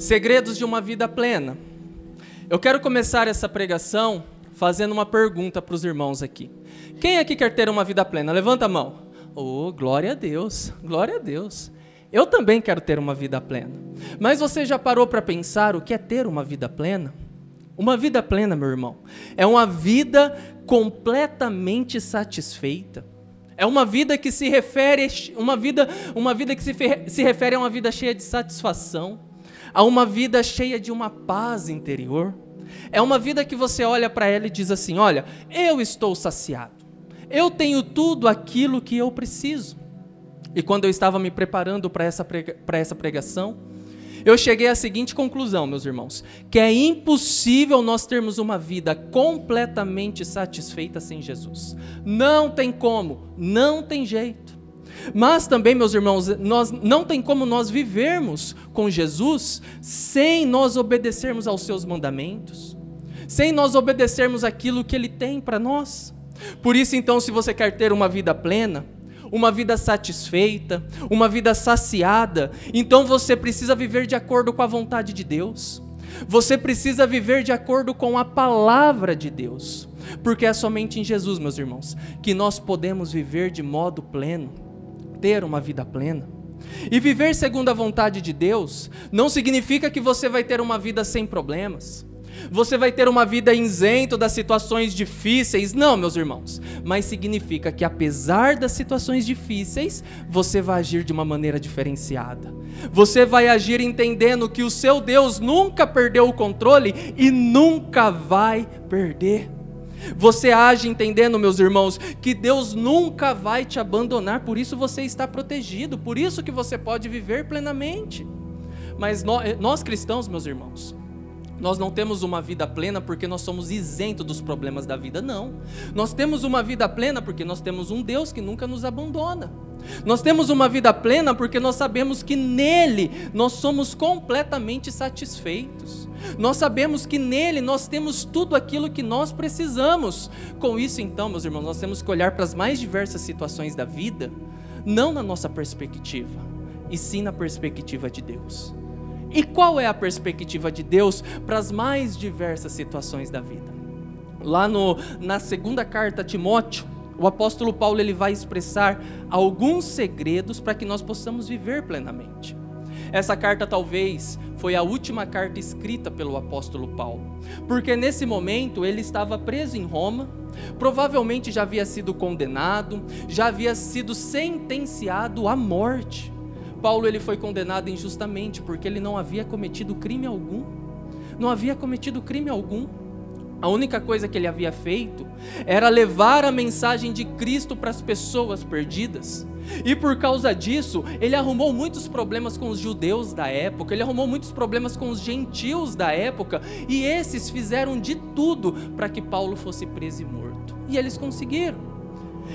Segredos de uma vida plena. Eu quero começar essa pregação fazendo uma pergunta para os irmãos aqui. Quem aqui quer ter uma vida plena? Levanta a mão. Oh, glória a Deus, glória a Deus. Eu também quero ter uma vida plena. Mas você já parou para pensar o que é ter uma vida plena? Uma vida plena, meu irmão, é uma vida completamente satisfeita. É uma vida que se refere uma vida, uma vida que se, se refere a uma vida cheia de satisfação a uma vida cheia de uma paz interior. É uma vida que você olha para ela e diz assim: Olha, eu estou saciado, eu tenho tudo aquilo que eu preciso. E quando eu estava me preparando para essa, prega, essa pregação, eu cheguei à seguinte conclusão, meus irmãos: que é impossível nós termos uma vida completamente satisfeita sem Jesus. Não tem como, não tem jeito. Mas também, meus irmãos, nós não tem como nós vivermos com Jesus sem nós obedecermos aos seus mandamentos, sem nós obedecermos aquilo que ele tem para nós. Por isso, então, se você quer ter uma vida plena, uma vida satisfeita, uma vida saciada, então você precisa viver de acordo com a vontade de Deus. Você precisa viver de acordo com a palavra de Deus. Porque é somente em Jesus, meus irmãos, que nós podemos viver de modo pleno ter uma vida plena. E viver segundo a vontade de Deus não significa que você vai ter uma vida sem problemas. Você vai ter uma vida isento das situações difíceis, não, meus irmãos. Mas significa que apesar das situações difíceis, você vai agir de uma maneira diferenciada. Você vai agir entendendo que o seu Deus nunca perdeu o controle e nunca vai perder. Você age entendendo, meus irmãos, que Deus nunca vai te abandonar, por isso você está protegido, por isso que você pode viver plenamente. Mas nós, nós cristãos, meus irmãos, nós não temos uma vida plena porque nós somos isentos dos problemas da vida, não. Nós temos uma vida plena porque nós temos um Deus que nunca nos abandona. Nós temos uma vida plena porque nós sabemos que nele nós somos completamente satisfeitos. Nós sabemos que nele nós temos tudo aquilo que nós precisamos. Com isso, então, meus irmãos, nós temos que olhar para as mais diversas situações da vida, não na nossa perspectiva, e sim na perspectiva de Deus. E qual é a perspectiva de Deus para as mais diversas situações da vida? Lá no, na segunda carta a Timóteo, o apóstolo Paulo ele vai expressar alguns segredos para que nós possamos viver plenamente. Essa carta talvez foi a última carta escrita pelo apóstolo Paulo, porque nesse momento ele estava preso em Roma, provavelmente já havia sido condenado, já havia sido sentenciado à morte. Paulo ele foi condenado injustamente porque ele não havia cometido crime algum. Não havia cometido crime algum. A única coisa que ele havia feito era levar a mensagem de Cristo para as pessoas perdidas. E por causa disso, ele arrumou muitos problemas com os judeus da época, ele arrumou muitos problemas com os gentios da época, e esses fizeram de tudo para que Paulo fosse preso e morto. E eles conseguiram.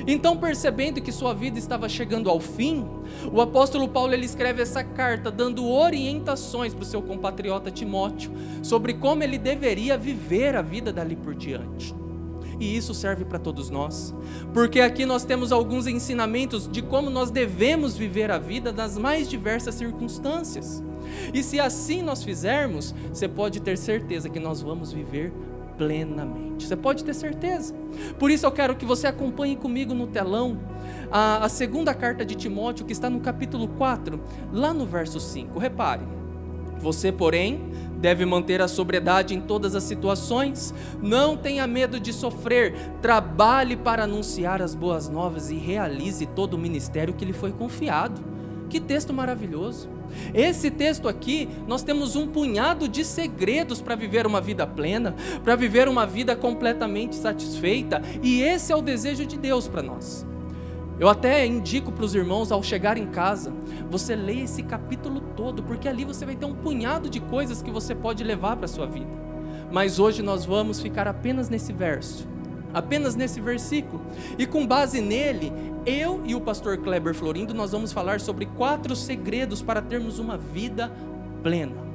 Então, percebendo que sua vida estava chegando ao fim, o apóstolo Paulo ele escreve essa carta dando orientações para o seu compatriota Timóteo sobre como ele deveria viver a vida dali por diante. E isso serve para todos nós, porque aqui nós temos alguns ensinamentos de como nós devemos viver a vida nas mais diversas circunstâncias. E se assim nós fizermos, você pode ter certeza que nós vamos viver plenamente. Você pode ter certeza. Por isso eu quero que você acompanhe comigo no telão a, a, segunda carta de Timóteo, que está no capítulo 4, lá no verso 5. Repare. Você, porém, deve manter a sobriedade em todas as situações, não tenha medo de sofrer, trabalhe para anunciar as boas novas e realize todo o ministério que lhe foi confiado. Que texto maravilhoso! Esse texto aqui, nós temos um punhado de segredos para viver uma vida plena, para viver uma vida completamente satisfeita, e esse é o desejo de Deus para nós. Eu até indico para os irmãos ao chegar em casa, você leia esse capítulo todo, porque ali você vai ter um punhado de coisas que você pode levar para a sua vida. Mas hoje nós vamos ficar apenas nesse verso apenas nesse versículo. E com base nele, eu e o pastor Kleber Florindo nós vamos falar sobre quatro segredos para termos uma vida plena.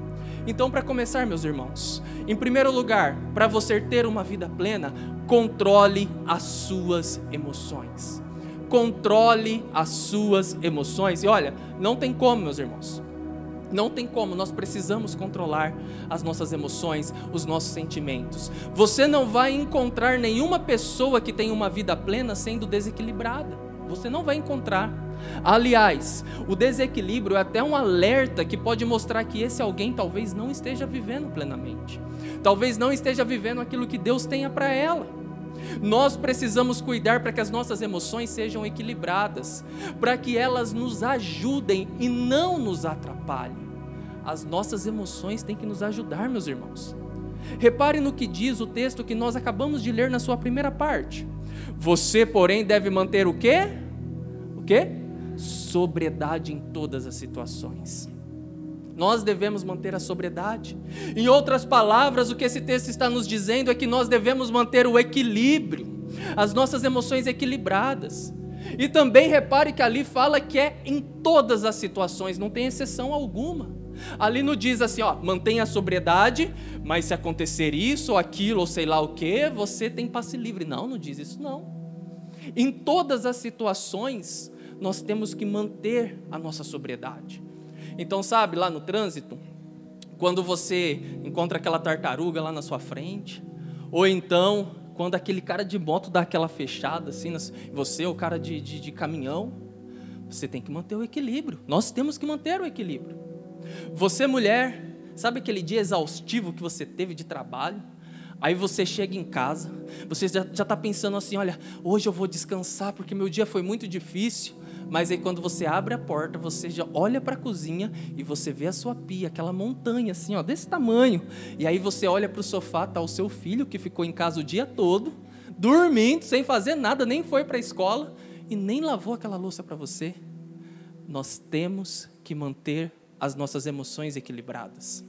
Então, para começar, meus irmãos, em primeiro lugar, para você ter uma vida plena, controle as suas emoções. Controle as suas emoções. E olha, não tem como, meus irmãos. Não tem como, nós precisamos controlar as nossas emoções, os nossos sentimentos. Você não vai encontrar nenhuma pessoa que tenha uma vida plena sendo desequilibrada. Você não vai encontrar. Aliás, o desequilíbrio é até um alerta que pode mostrar que esse alguém talvez não esteja vivendo plenamente. Talvez não esteja vivendo aquilo que Deus tenha para ela. Nós precisamos cuidar para que as nossas emoções sejam equilibradas, para que elas nos ajudem e não nos atrapalhem. As nossas emoções têm que nos ajudar, meus irmãos. Repare no que diz o texto que nós acabamos de ler na sua primeira parte. Você, porém, deve manter o quê? O quê? Sobriedade em todas as situações. Nós devemos manter a sobriedade. Em outras palavras, o que esse texto está nos dizendo é que nós devemos manter o equilíbrio, as nossas emoções equilibradas. E também repare que ali fala que é em todas as situações, não tem exceção alguma. Ali não diz assim, ó, mantenha a sobriedade, mas se acontecer isso ou aquilo ou sei lá o que, você tem passe livre. Não, não diz isso não. Em todas as situações, nós temos que manter a nossa sobriedade. Então, sabe, lá no trânsito, quando você encontra aquela tartaruga lá na sua frente, ou então quando aquele cara de moto dá aquela fechada assim, você, o cara de, de, de caminhão, você tem que manter o equilíbrio. Nós temos que manter o equilíbrio. Você, mulher, sabe aquele dia exaustivo que você teve de trabalho? Aí você chega em casa, você já está pensando assim: olha, hoje eu vou descansar porque meu dia foi muito difícil. Mas aí quando você abre a porta, você já olha para a cozinha e você vê a sua pia, aquela montanha assim, ó, desse tamanho. E aí você olha para o sofá, tá o seu filho que ficou em casa o dia todo, dormindo, sem fazer nada, nem foi para a escola e nem lavou aquela louça para você. Nós temos que manter as nossas emoções equilibradas.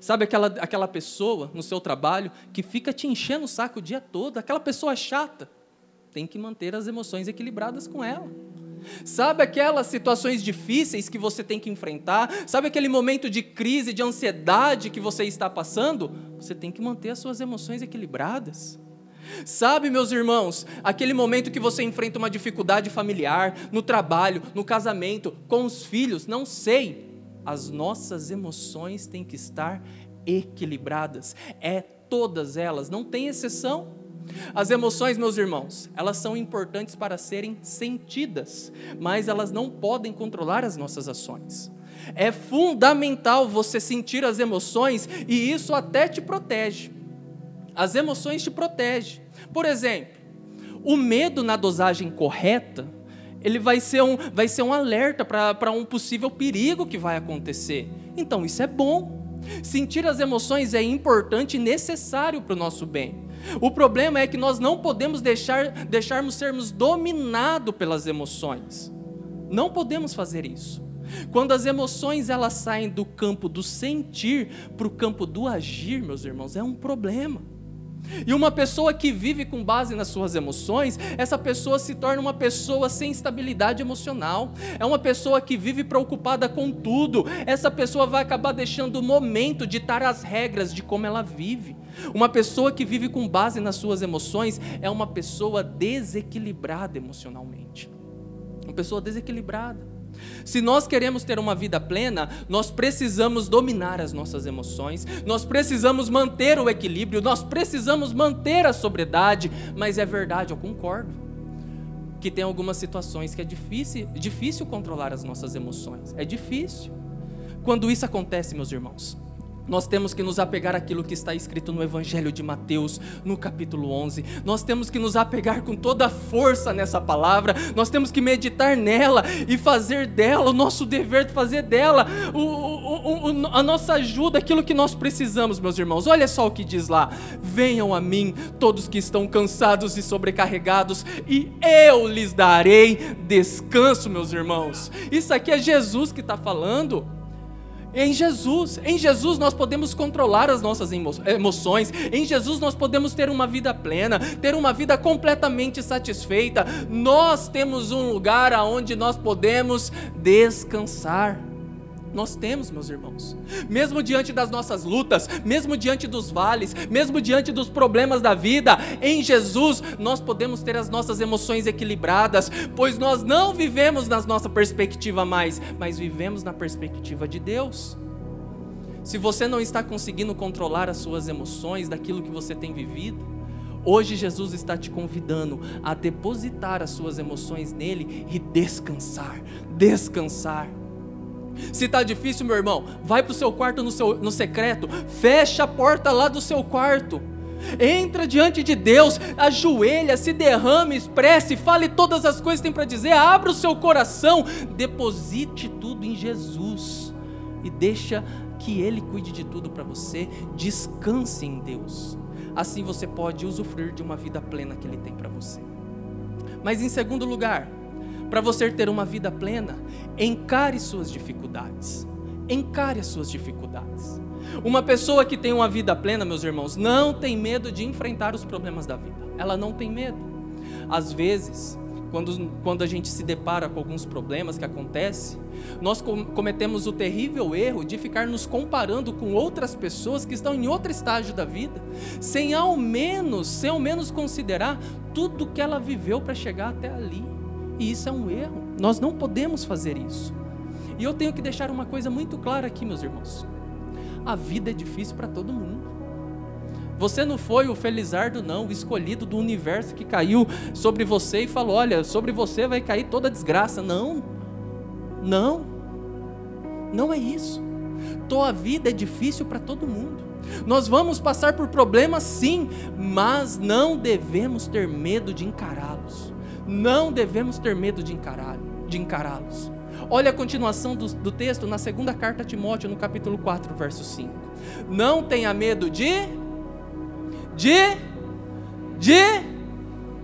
Sabe aquela, aquela pessoa no seu trabalho que fica te enchendo o saco o dia todo, aquela pessoa chata? Tem que manter as emoções equilibradas com ela. Sabe aquelas situações difíceis que você tem que enfrentar? Sabe aquele momento de crise, de ansiedade que você está passando? Você tem que manter as suas emoções equilibradas. Sabe, meus irmãos, aquele momento que você enfrenta uma dificuldade familiar, no trabalho, no casamento, com os filhos, não sei. As nossas emoções têm que estar equilibradas. É todas elas, não tem exceção. As emoções, meus irmãos, elas são importantes para serem sentidas, mas elas não podem controlar as nossas ações. É fundamental você sentir as emoções e isso até te protege. As emoções te protegem. Por exemplo, o medo na dosagem correta, ele vai ser um, vai ser um alerta para um possível perigo que vai acontecer. Então isso é bom. Sentir as emoções é importante e necessário para o nosso bem. O problema é que nós não podemos deixar deixarmos sermos dominados pelas emoções. Não podemos fazer isso. Quando as emoções elas saem do campo do sentir para o campo do agir, meus irmãos, é um problema. E uma pessoa que vive com base nas suas emoções, essa pessoa se torna uma pessoa sem estabilidade emocional. É uma pessoa que vive preocupada com tudo. Essa pessoa vai acabar deixando o momento ditar as regras de como ela vive. Uma pessoa que vive com base nas suas emoções é uma pessoa desequilibrada emocionalmente. Uma pessoa desequilibrada. Se nós queremos ter uma vida plena, nós precisamos dominar as nossas emoções, nós precisamos manter o equilíbrio, nós precisamos manter a sobriedade, mas é verdade, eu concordo, que tem algumas situações que é difícil, difícil controlar as nossas emoções, é difícil. Quando isso acontece, meus irmãos, nós temos que nos apegar àquilo que está escrito no Evangelho de Mateus, no capítulo 11. Nós temos que nos apegar com toda a força nessa palavra. Nós temos que meditar nela e fazer dela o nosso dever de fazer dela o, o, o, a nossa ajuda, aquilo que nós precisamos, meus irmãos. Olha só o que diz lá: Venham a mim, todos que estão cansados e sobrecarregados, e eu lhes darei descanso, meus irmãos. Isso aqui é Jesus que está falando. Em Jesus, em Jesus nós podemos controlar as nossas emoções, em Jesus nós podemos ter uma vida plena, ter uma vida completamente satisfeita. Nós temos um lugar aonde nós podemos descansar. Nós temos, meus irmãos. Mesmo diante das nossas lutas, mesmo diante dos vales, mesmo diante dos problemas da vida, em Jesus nós podemos ter as nossas emoções equilibradas, pois nós não vivemos na nossa perspectiva mais, mas vivemos na perspectiva de Deus. Se você não está conseguindo controlar as suas emoções daquilo que você tem vivido, hoje Jesus está te convidando a depositar as suas emoções nele e descansar, descansar. Se está difícil, meu irmão, vai para o seu quarto no, seu, no secreto, fecha a porta lá do seu quarto. Entra diante de Deus, ajoelha, se derrame, expresse, fale todas as coisas que tem para dizer, abra o seu coração, deposite tudo em Jesus e deixa que Ele cuide de tudo para você, descanse em Deus. Assim você pode usufruir de uma vida plena que Ele tem para você. Mas em segundo lugar, para você ter uma vida plena, encare suas dificuldades. Encare as suas dificuldades. Uma pessoa que tem uma vida plena, meus irmãos, não tem medo de enfrentar os problemas da vida. Ela não tem medo. Às vezes, quando, quando a gente se depara com alguns problemas que acontecem, nós cometemos o terrível erro de ficar nos comparando com outras pessoas que estão em outro estágio da vida, sem ao menos, sem ao menos considerar tudo que ela viveu para chegar até ali. E isso é um erro. Nós não podemos fazer isso. E eu tenho que deixar uma coisa muito clara aqui, meus irmãos. A vida é difícil para todo mundo. Você não foi o felizardo, não, o escolhido do universo que caiu sobre você e falou: olha, sobre você vai cair toda a desgraça. Não, não, não é isso. Tua vida é difícil para todo mundo. Nós vamos passar por problemas, sim, mas não devemos ter medo de encará-los. Não devemos ter medo de encará-los. Olha a continuação do, do texto na segunda carta a Timóteo, no capítulo 4, verso 5. Não tenha medo de de, de,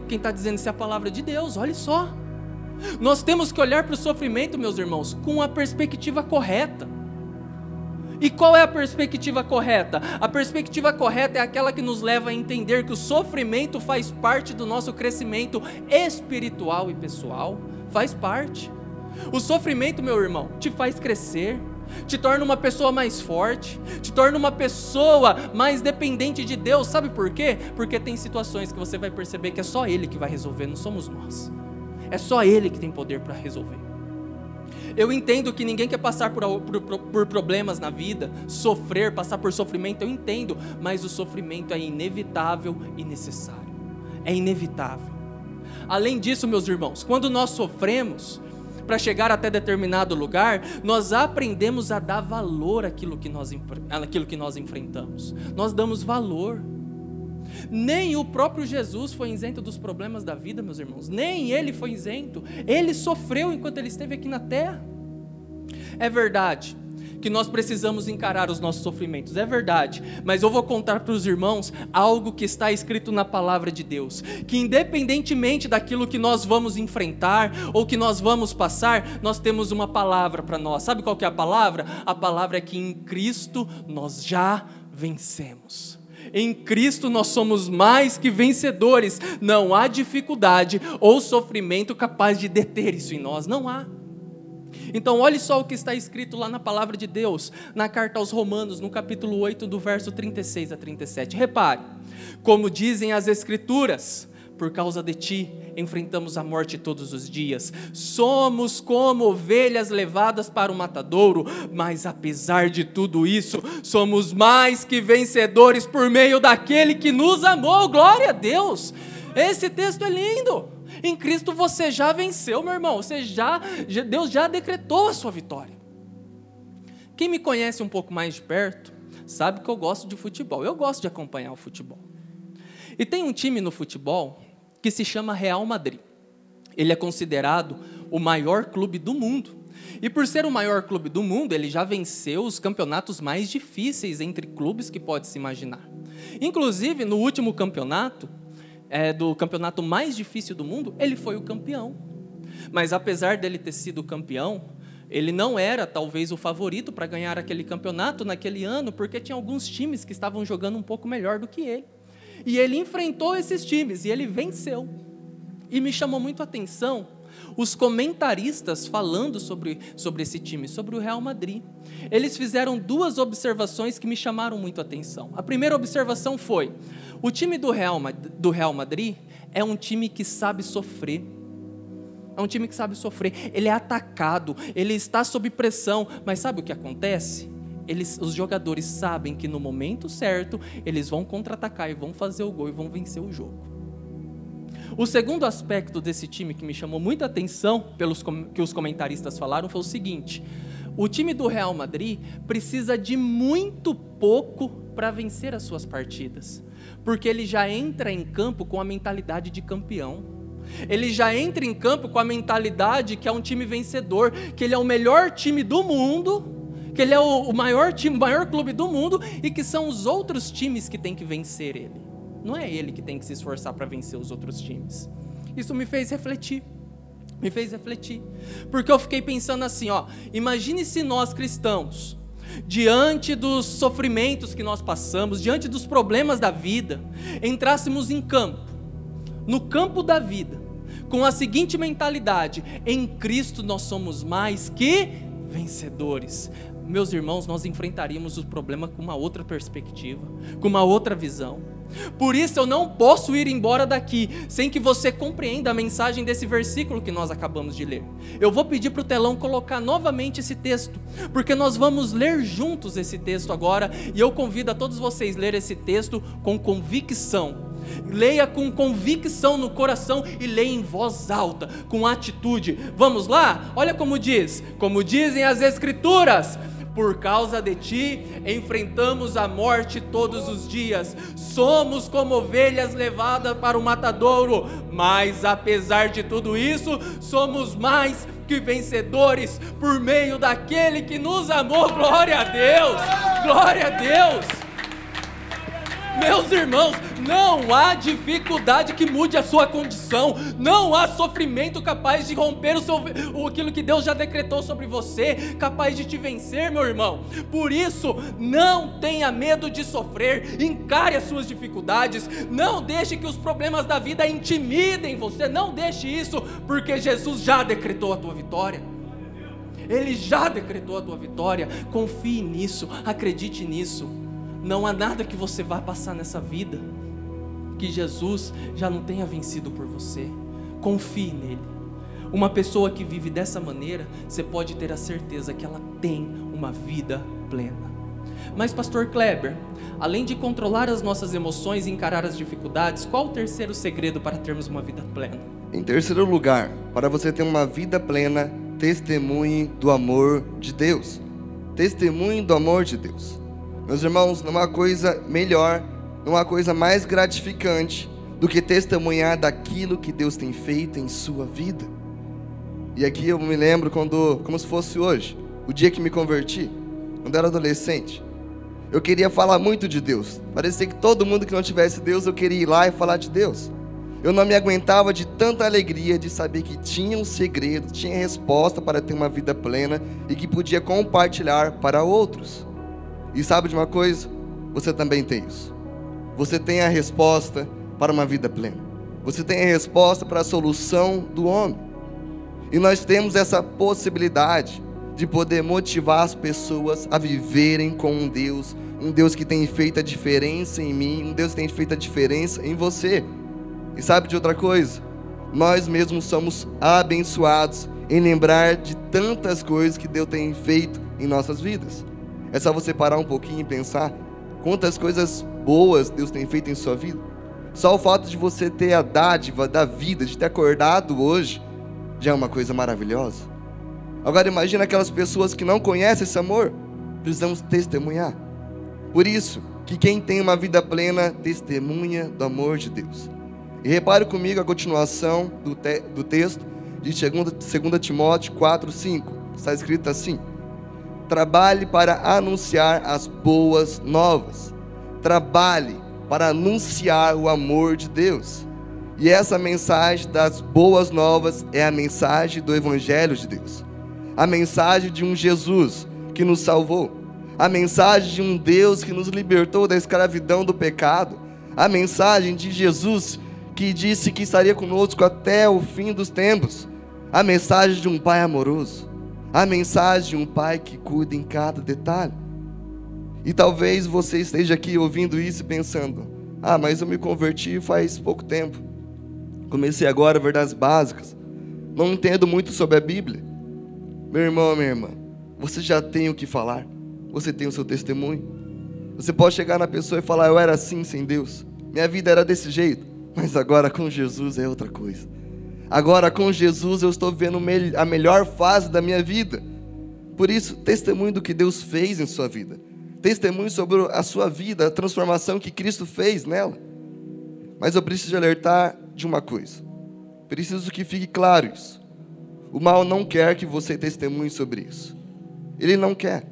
quem está dizendo isso é a palavra de Deus, olhe só. Nós temos que olhar para o sofrimento, meus irmãos, com a perspectiva correta. E qual é a perspectiva correta? A perspectiva correta é aquela que nos leva a entender que o sofrimento faz parte do nosso crescimento espiritual e pessoal. Faz parte. O sofrimento, meu irmão, te faz crescer, te torna uma pessoa mais forte, te torna uma pessoa mais dependente de Deus. Sabe por quê? Porque tem situações que você vai perceber que é só Ele que vai resolver, não somos nós. É só Ele que tem poder para resolver. Eu entendo que ninguém quer passar por, por, por, problemas na vida, sofrer, passar por sofrimento, eu entendo, mas o sofrimento é inevitável e necessário. É inevitável. Além disso, meus irmãos, quando nós sofremos, para chegar até determinado lugar, nós aprendemos a dar valor àquilo que nós, àquilo que nós enfrentamos. Nós damos valor. Nem o próprio Jesus foi isento dos problemas da vida, meus irmãos. Nem ele foi isento. Ele sofreu enquanto ele esteve aqui na terra. É verdade que nós precisamos encarar os nossos sofrimentos, é verdade, mas eu vou contar para os irmãos algo que está escrito na palavra de Deus, que independentemente daquilo que nós vamos enfrentar ou que nós vamos passar, nós temos uma palavra para nós. Sabe qual que é a palavra? A palavra é que em Cristo nós já vencemos. Em Cristo nós somos mais que vencedores. Não há dificuldade ou sofrimento capaz de deter isso em nós. Não há. Então, olhe só o que está escrito lá na palavra de Deus, na carta aos Romanos, no capítulo 8, do verso 36 a 37. Repare, como dizem as Escrituras, por causa de ti enfrentamos a morte todos os dias. Somos como ovelhas levadas para o matadouro, mas apesar de tudo isso, somos mais que vencedores por meio daquele que nos amou. Glória a Deus! Esse texto é lindo. Em Cristo você já venceu, meu irmão. Você já, Deus já decretou a sua vitória. Quem me conhece um pouco mais de perto sabe que eu gosto de futebol. Eu gosto de acompanhar o futebol. E tem um time no futebol que se chama Real Madrid. Ele é considerado o maior clube do mundo. E por ser o maior clube do mundo, ele já venceu os campeonatos mais difíceis entre clubes que pode se imaginar. Inclusive, no último campeonato, é, do campeonato mais difícil do mundo, ele foi o campeão. Mas apesar dele ter sido campeão, ele não era talvez o favorito para ganhar aquele campeonato naquele ano, porque tinha alguns times que estavam jogando um pouco melhor do que ele. E ele enfrentou esses times e ele venceu. E me chamou muito a atenção os comentaristas falando sobre, sobre esse time, sobre o Real Madrid. Eles fizeram duas observações que me chamaram muito a atenção. A primeira observação foi: o time do Real, do Real Madrid é um time que sabe sofrer. É um time que sabe sofrer. Ele é atacado, ele está sob pressão, mas sabe o que acontece? Eles, os jogadores sabem que no momento certo eles vão contra-atacar e vão fazer o gol e vão vencer o jogo. O segundo aspecto desse time que me chamou muita atenção pelos que os comentaristas falaram foi o seguinte: o time do Real Madrid precisa de muito pouco para vencer as suas partidas, porque ele já entra em campo com a mentalidade de campeão. Ele já entra em campo com a mentalidade que é um time vencedor, que ele é o melhor time do mundo, que ele é o maior time, o maior clube do mundo e que são os outros times que têm que vencer ele. Não é ele que tem que se esforçar para vencer os outros times. Isso me fez refletir. Me fez refletir. Porque eu fiquei pensando assim, ó, imagine se nós cristãos, diante dos sofrimentos que nós passamos, diante dos problemas da vida, entrássemos em campo, no campo da vida, com a seguinte mentalidade: em Cristo nós somos mais que vencedores meus irmãos, nós enfrentaríamos o problema com uma outra perspectiva, com uma outra visão. Por isso eu não posso ir embora daqui sem que você compreenda a mensagem desse versículo que nós acabamos de ler. Eu vou pedir para o telão colocar novamente esse texto, porque nós vamos ler juntos esse texto agora, e eu convido a todos vocês a ler esse texto com convicção Leia com convicção no coração e leia em voz alta, com atitude. Vamos lá? Olha como diz: como dizem as Escrituras, por causa de ti, enfrentamos a morte todos os dias. Somos como ovelhas levadas para o matadouro, mas apesar de tudo isso, somos mais que vencedores por meio daquele que nos amou. Glória a Deus! Glória a Deus! Meus irmãos, não há dificuldade que mude a sua condição, não há sofrimento capaz de romper o seu, aquilo que Deus já decretou sobre você, capaz de te vencer, meu irmão. Por isso, não tenha medo de sofrer, encare as suas dificuldades, não deixe que os problemas da vida intimidem você, não deixe isso, porque Jesus já decretou a tua vitória. Ele já decretou a tua vitória. Confie nisso, acredite nisso. Não há nada que você vá passar nessa vida que Jesus já não tenha vencido por você. Confie nele. Uma pessoa que vive dessa maneira, você pode ter a certeza que ela tem uma vida plena. Mas, Pastor Kleber, além de controlar as nossas emoções e encarar as dificuldades, qual o terceiro segredo para termos uma vida plena? Em terceiro lugar, para você ter uma vida plena, testemunhe do amor de Deus. Testemunhe do amor de Deus. Meus irmãos, não há coisa melhor, não há coisa mais gratificante do que testemunhar daquilo que Deus tem feito em sua vida. E aqui eu me lembro quando, como se fosse hoje, o dia que me converti, quando era adolescente. Eu queria falar muito de Deus. Parecia que todo mundo que não tivesse Deus, eu queria ir lá e falar de Deus. Eu não me aguentava de tanta alegria de saber que tinha um segredo, tinha resposta para ter uma vida plena e que podia compartilhar para outros. E sabe de uma coisa? Você também tem isso. Você tem a resposta para uma vida plena. Você tem a resposta para a solução do homem. E nós temos essa possibilidade de poder motivar as pessoas a viverem com um Deus, um Deus que tem feito a diferença em mim, um Deus que tem feito a diferença em você. E sabe de outra coisa? Nós mesmos somos abençoados em lembrar de tantas coisas que Deus tem feito em nossas vidas. É só você parar um pouquinho e pensar quantas coisas boas Deus tem feito em sua vida. Só o fato de você ter a dádiva da vida, de ter acordado hoje, já é uma coisa maravilhosa. Agora imagine aquelas pessoas que não conhecem esse amor. Precisamos testemunhar. Por isso, que quem tem uma vida plena testemunha do amor de Deus. E repare comigo a continuação do, te do texto de 2 Timóteo 4, 5. Está escrito assim: Trabalhe para anunciar as boas novas. Trabalhe para anunciar o amor de Deus. E essa mensagem das boas novas é a mensagem do Evangelho de Deus. A mensagem de um Jesus que nos salvou. A mensagem de um Deus que nos libertou da escravidão do pecado. A mensagem de Jesus que disse que estaria conosco até o fim dos tempos. a mensagem de um pai amoroso, a mensagem de um pai que cuida em cada detalhe. E talvez você esteja aqui ouvindo isso e pensando: ah, mas eu me converti faz pouco tempo. Comecei agora verdades básicas. Não entendo muito sobre a Bíblia. Meu irmão, minha irmã, você já tem o que falar. Você tem o seu testemunho. Você pode chegar na pessoa e falar: Eu era assim sem Deus. Minha vida era desse jeito. Mas agora com Jesus é outra coisa. Agora com Jesus eu estou vendo a melhor fase da minha vida. Por isso, testemunho do que Deus fez em sua vida testemunho sobre a sua vida, a transformação que Cristo fez nela. Mas eu preciso alertar de uma coisa. Preciso que fique claro isso. O mal não quer que você testemunhe sobre isso. Ele não quer.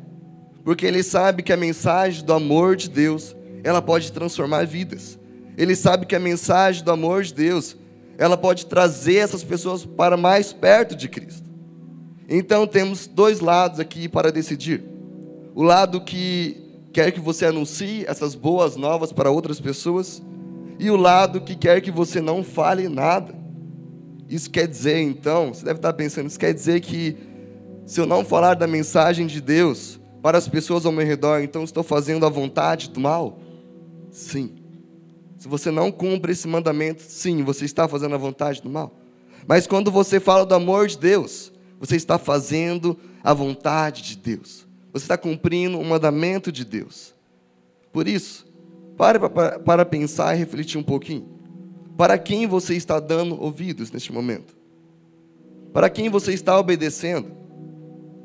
Porque ele sabe que a mensagem do amor de Deus, ela pode transformar vidas. Ele sabe que a mensagem do amor de Deus, ela pode trazer essas pessoas para mais perto de Cristo. Então temos dois lados aqui para decidir o lado que quer que você anuncie essas boas novas para outras pessoas, e o lado que quer que você não fale nada. Isso quer dizer, então, você deve estar pensando, isso quer dizer que se eu não falar da mensagem de Deus para as pessoas ao meu redor, então estou fazendo a vontade do mal? Sim. Se você não cumpre esse mandamento, sim, você está fazendo a vontade do mal. Mas quando você fala do amor de Deus, você está fazendo a vontade de Deus. Você está cumprindo o mandamento de Deus. Por isso, pare para, pensar e refletir um pouquinho. Para quem você está dando ouvidos neste momento? Para quem você está obedecendo?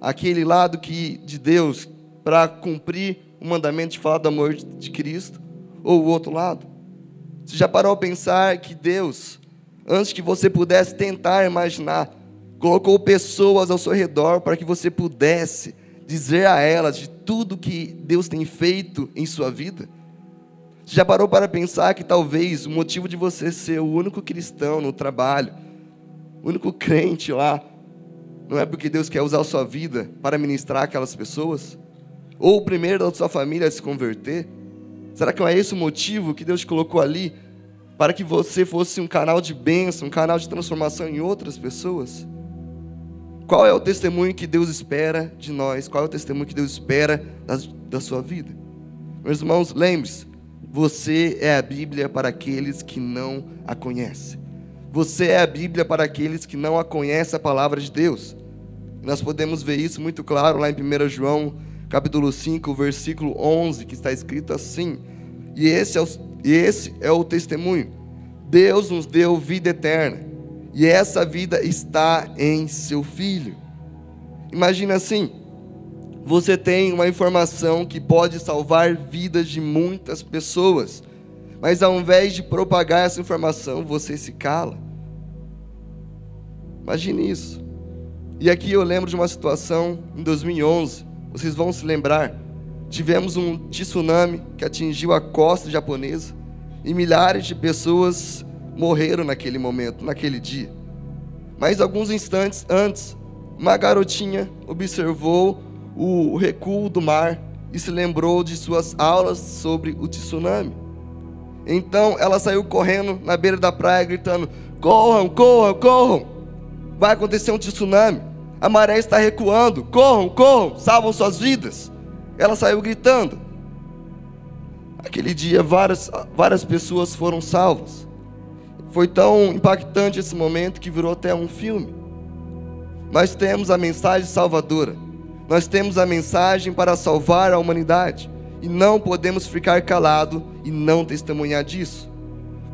Aquele lado que de Deus para cumprir o mandamento de falar do amor de Cristo ou o outro lado? Você já parou a pensar que Deus, antes que você pudesse tentar imaginar, colocou pessoas ao seu redor para que você pudesse dizer a elas de tudo que Deus tem feito em sua vida? Já parou para pensar que talvez o motivo de você ser o único cristão no trabalho, o único crente lá, não é porque Deus quer usar a sua vida para ministrar aquelas pessoas? Ou o primeiro da sua família a se converter? Será que não é esse o motivo que Deus colocou ali para que você fosse um canal de bênção, um canal de transformação em outras pessoas? Qual é o testemunho que Deus espera de nós? Qual é o testemunho que Deus espera da, da sua vida? Meus irmãos, lembre-se, você é a Bíblia para aqueles que não a conhecem. Você é a Bíblia para aqueles que não a conhecem a palavra de Deus. Nós podemos ver isso muito claro lá em 1 João, capítulo 5, versículo 11, que está escrito assim: E esse é o, esse é o testemunho. Deus nos deu vida eterna e essa vida está em seu filho. Imagina assim: você tem uma informação que pode salvar vidas de muitas pessoas, mas ao invés de propagar essa informação, você se cala. Imagine isso. E aqui eu lembro de uma situação em 2011, vocês vão se lembrar. Tivemos um tsunami que atingiu a costa japonesa e milhares de pessoas morreram naquele momento, naquele dia. Mas alguns instantes antes, uma garotinha observou o recuo do mar e se lembrou de suas aulas sobre o tsunami. Então ela saiu correndo na beira da praia, gritando: Corram, corram, corram! Vai acontecer um tsunami. A maré está recuando. Corram, corram, salvam suas vidas. Ela saiu gritando. Aquele dia, várias, várias pessoas foram salvas. Foi tão impactante esse momento que virou até um filme. Nós temos a mensagem salvadora. Nós temos a mensagem para salvar a humanidade. E não podemos ficar calado e não testemunhar disso.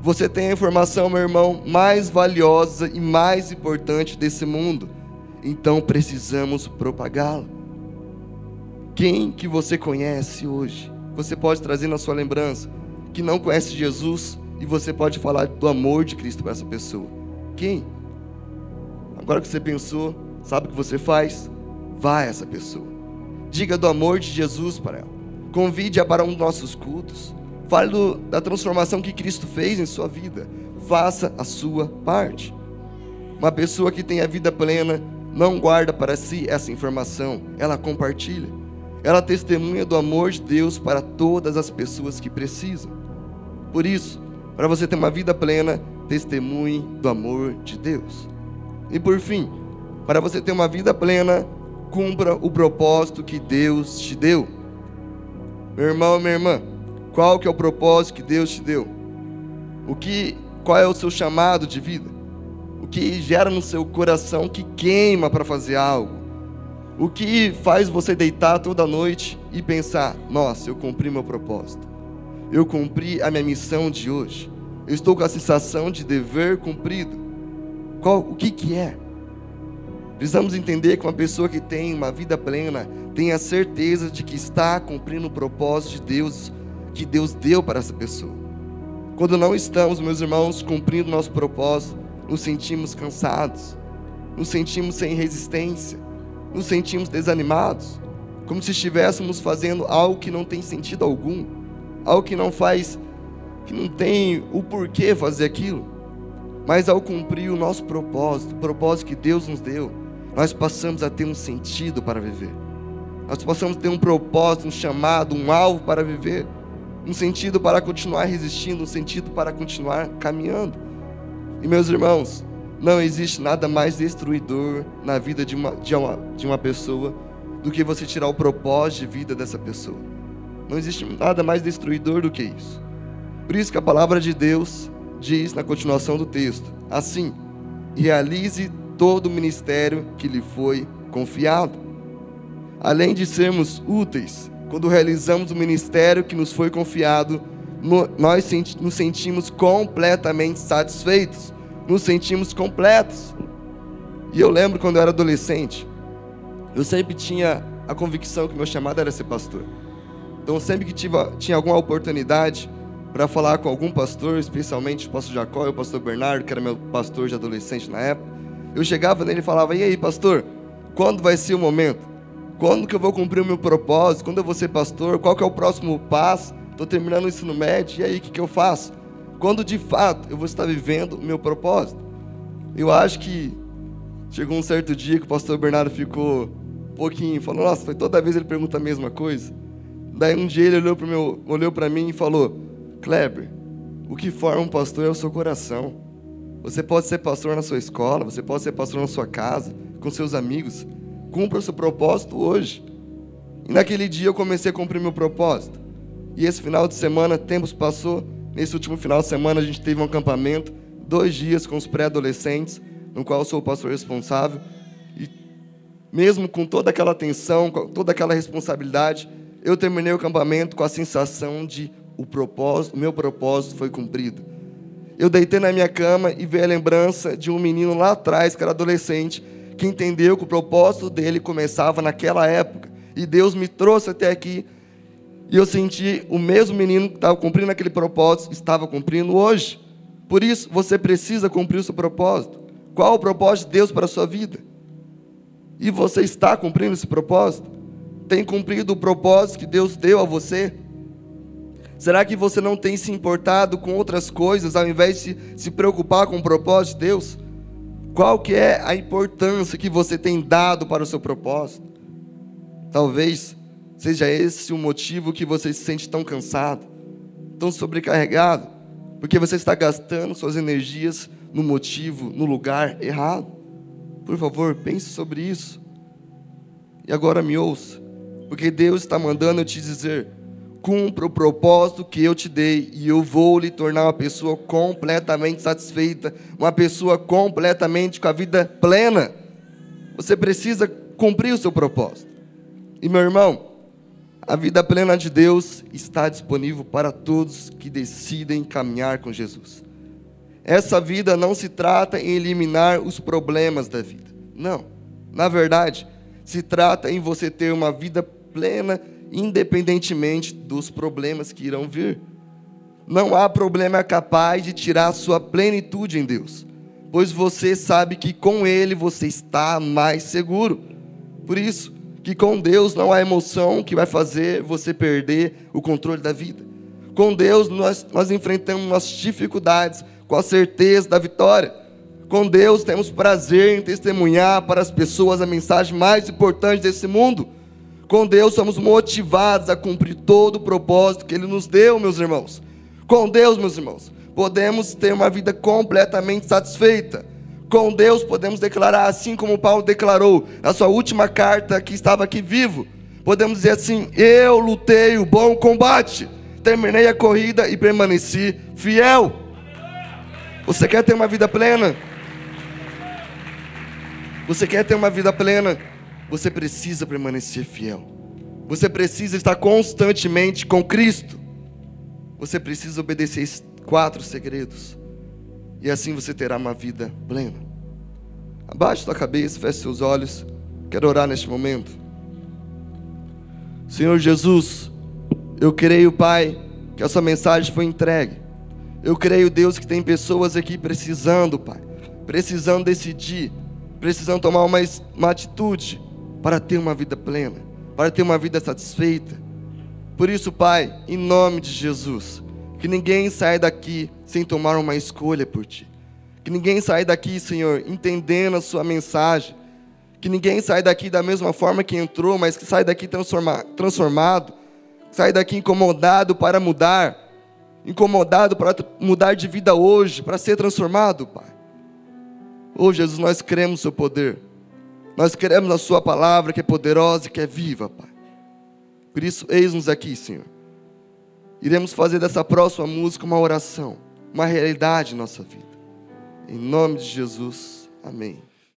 Você tem a informação, meu irmão, mais valiosa e mais importante desse mundo. Então precisamos propagá-la. Quem que você conhece hoje? Você pode trazer na sua lembrança que não conhece Jesus, e você pode falar do amor de Cristo para essa pessoa. Quem? Agora que você pensou, sabe o que você faz? Vá a essa pessoa. Diga do amor de Jesus para ela. Convide-a para um dos nossos cultos. Fale do, da transformação que Cristo fez em sua vida. Faça a sua parte. Uma pessoa que tem a vida plena não guarda para si essa informação, ela compartilha. Ela testemunha do amor de Deus para todas as pessoas que precisam. Por isso, para você ter uma vida plena, testemunhe do amor de Deus. E por fim, Para você ter uma vida plena, cumpra o propósito que Deus te deu. Meu irmão, minha irmã, qual que é o propósito que Deus te deu? O que, qual é o seu chamado de vida? Que gera no seu coração que queima para fazer algo? O que faz você deitar toda noite e pensar: "Nossa, eu cumpri meu propósito. Eu cumpri a minha missão de hoje. Eu estou com a sensação de dever cumprido." Qual, o que que é? Precisamos entender que uma pessoa que tem uma vida plena tem a certeza de que está cumprindo o propósito de Deus que Deus deu para essa pessoa. Quando não estamos, meus irmãos, cumprindo nosso propósito, nos sentimos cansados, nos sentimos sem resistência, nos sentimos desanimados, como se estivéssemos fazendo algo que não tem sentido algum, algo que não faz, que não tem o porquê fazer aquilo. Mas ao cumprir o nosso propósito, o propósito que Deus nos deu, nós passamos a ter um sentido para viver. Nós passamos a ter um propósito, um chamado, um alvo para viver, um sentido para continuar resistindo, um sentido para continuar caminhando. E meus irmãos, não existe nada mais destruidor na vida de uma, de uma, de uma pessoa do que você tirar o propósito de vida dessa pessoa. Não existe nada mais destruidor do que isso. Por isso que a palavra de Deus diz na continuação do texto: assim, realize todo o ministério que lhe foi confiado. Além de sermos úteis, quando realizamos o ministério que nos foi confiado, nós nos sentimos completamente satisfeitos, nos sentimos completos. E eu lembro quando eu era adolescente, eu sempre tinha a convicção que meu chamado era ser pastor. Então, sempre que tive, tinha alguma oportunidade para falar com algum pastor, especialmente o pastor Jacó e o pastor Bernardo, que era meu pastor de adolescente na época, eu chegava nele e falava: E aí, pastor, quando vai ser o momento? Quando que eu vou cumprir o meu propósito? Quando eu vou ser pastor? Qual que é o próximo passo? Estou terminando o ensino médio, e aí, o que, que eu faço? Quando de fato eu vou estar vivendo o meu propósito? Eu acho que chegou um certo dia que o pastor Bernardo ficou um pouquinho, falou: Nossa, foi toda vez ele pergunta a mesma coisa. Daí um dia ele olhou para olhou mim e falou: Kleber, o que forma um pastor é o seu coração. Você pode ser pastor na sua escola, você pode ser pastor na sua casa, com seus amigos. Cumpra o seu propósito hoje. E naquele dia eu comecei a cumprir meu propósito. E esse final de semana, tempos passou. Nesse último final de semana a gente teve um acampamento, dois dias com os pré-adolescentes, no qual eu sou o pastor responsável. E mesmo com toda aquela tensão, com toda aquela responsabilidade, eu terminei o acampamento com a sensação de o propósito, o meu propósito foi cumprido eu deitei na minha cama e veio a lembrança de um menino lá atrás, que era adolescente, que entendeu que o propósito dele começava naquela época. E Deus me trouxe até aqui. E eu senti o mesmo menino que estava cumprindo aquele propósito, estava cumprindo hoje. Por isso, você precisa cumprir o seu propósito. Qual o propósito de Deus para a sua vida? E você está cumprindo esse propósito? Tem cumprido o propósito que Deus deu a você? Será que você não tem se importado com outras coisas ao invés de se preocupar com o propósito de Deus? Qual que é a importância que você tem dado para o seu propósito? Talvez seja esse o motivo que você se sente tão cansado, tão sobrecarregado, porque você está gastando suas energias no motivo, no lugar errado. Por favor, pense sobre isso. E agora me ouça, porque Deus está mandando eu te dizer cumpra o propósito que eu te dei e eu vou lhe tornar uma pessoa completamente satisfeita, uma pessoa completamente com a vida plena. Você precisa cumprir o seu propósito. E meu irmão, a vida plena de Deus está disponível para todos que decidem caminhar com Jesus. Essa vida não se trata em eliminar os problemas da vida. Não. Na verdade, se trata em você ter uma vida plena independentemente dos problemas que irão vir. Não há problema capaz de tirar a sua plenitude em Deus, pois você sabe que com Ele você está mais seguro. Por isso, que com Deus não há emoção que vai fazer você perder o controle da vida. Com Deus nós, nós enfrentamos as dificuldades com a certeza da vitória. Com Deus temos prazer em testemunhar para as pessoas a mensagem mais importante desse mundo com Deus somos motivados a cumprir todo o propósito que Ele nos deu, meus irmãos. Com Deus, meus irmãos, podemos ter uma vida completamente satisfeita. Com Deus podemos declarar assim como Paulo declarou na sua última carta que estava aqui vivo. Podemos dizer assim: Eu lutei o bom combate, terminei a corrida e permaneci fiel. Você quer ter uma vida plena? Você quer ter uma vida plena? Você precisa permanecer fiel. Você precisa estar constantemente com Cristo. Você precisa obedecer quatro segredos. E assim você terá uma vida plena. Abaixe sua cabeça, feche seus olhos. Quero orar neste momento. Senhor Jesus, eu creio, Pai, que a sua mensagem foi entregue. Eu creio, Deus, que tem pessoas aqui precisando, Pai, precisando decidir, precisando tomar uma, uma atitude para ter uma vida plena, para ter uma vida satisfeita. Por isso, Pai, em nome de Jesus, que ninguém saia daqui sem tomar uma escolha por Ti. Que ninguém saia daqui, Senhor, entendendo a Sua mensagem. Que ninguém saia daqui da mesma forma que entrou, mas que saia daqui transforma, transformado. Saia daqui incomodado para mudar incomodado para mudar de vida hoje, para ser transformado, Pai. Oh Jesus, nós queremos o seu poder. Nós queremos a sua palavra que é poderosa e que é viva, Pai. Por isso, eis-nos aqui, Senhor. Iremos fazer dessa próxima música uma oração, uma realidade em nossa vida. Em nome de Jesus. Amém.